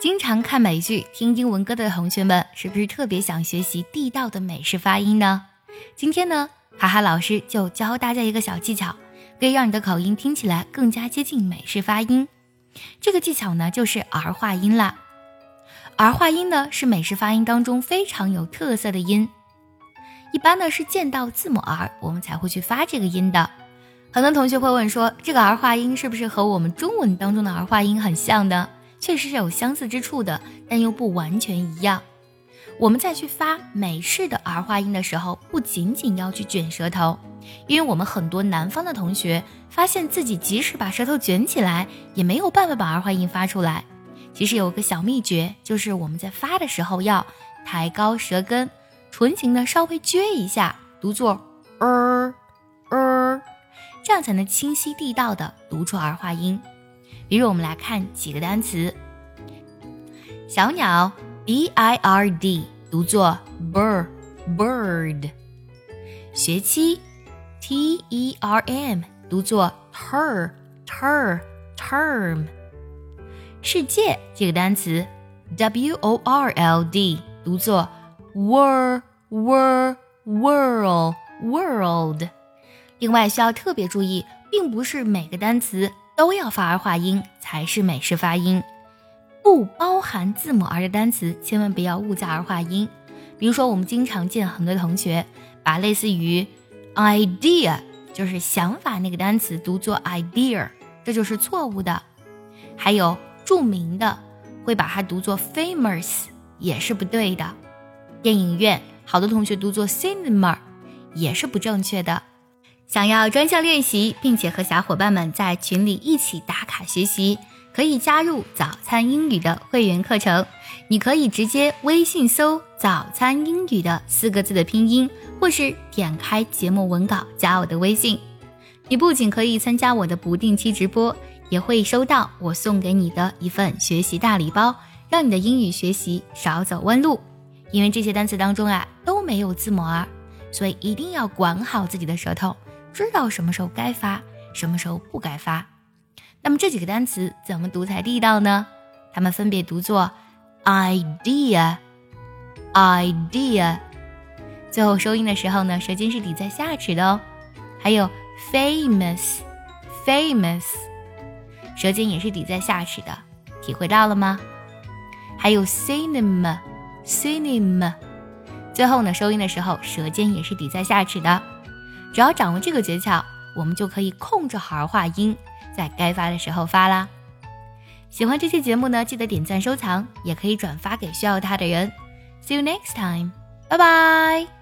经常看美剧、听英文歌的同学们，是不是特别想学习地道的美式发音呢？今天呢，哈哈老师就教大家一个小技巧，可以让你的口音听起来更加接近美式发音。这个技巧呢，就是儿化音啦。儿化音呢，是美式发音当中非常有特色的音。一般呢，是见到字母 R，我们才会去发这个音的。很多同学会问说，这个儿化音是不是和我们中文当中的儿化音很像呢？确实是有相似之处的，但又不完全一样。我们在去发美式的儿化音的时候，不仅仅要去卷舌头，因为我们很多南方的同学发现自己即使把舌头卷起来，也没有办法把儿化音发出来。其实有个小秘诀，就是我们在发的时候要抬高舌根，唇形呢稍微撅一下，读作儿儿，这样才能清晰地道的读出儿化音。比如，我们来看几个单词：小鸟 b i r d 读作 bird bird；学期 t e r m 读作 ter ter term；世界这个单词 w o r l d 读作 world world world world。另外，需要特别注意，并不是每个单词。都要发儿化音才是美式发音，不包含字母 R 的单词千万不要误加儿化音。比如说，我们经常见很多同学把类似于 idea 就是想法那个单词读作 idea，这就是错误的。还有著名的会把它读作 famous，也是不对的。电影院好多同学读作 cinema，也是不正确的。想要专项练习，并且和小伙伴们在群里一起打卡学习，可以加入“早餐英语”的会员课程。你可以直接微信搜“早餐英语”的四个字的拼音，或是点开节目文稿加我的微信。你不仅可以参加我的不定期直播，也会收到我送给你的一份学习大礼包，让你的英语学习少走弯路。因为这些单词当中啊都没有字母 R，所以一定要管好自己的舌头。知道什么时候该发，什么时候不该发。那么这几个单词怎么读才地道呢？它们分别读作 idea，idea。最后收音的时候呢，舌尖是抵在下齿的哦。还有 famous，famous，舌尖也是抵在下齿的。体会到了吗？还有 cinema，cinema。最后呢，收音的时候，舌尖也是抵在下齿的。只要掌握这个诀窍，我们就可以控制好儿化音，在该发的时候发啦。喜欢这期节目呢，记得点赞收藏，也可以转发给需要它的人。See you next time，拜拜。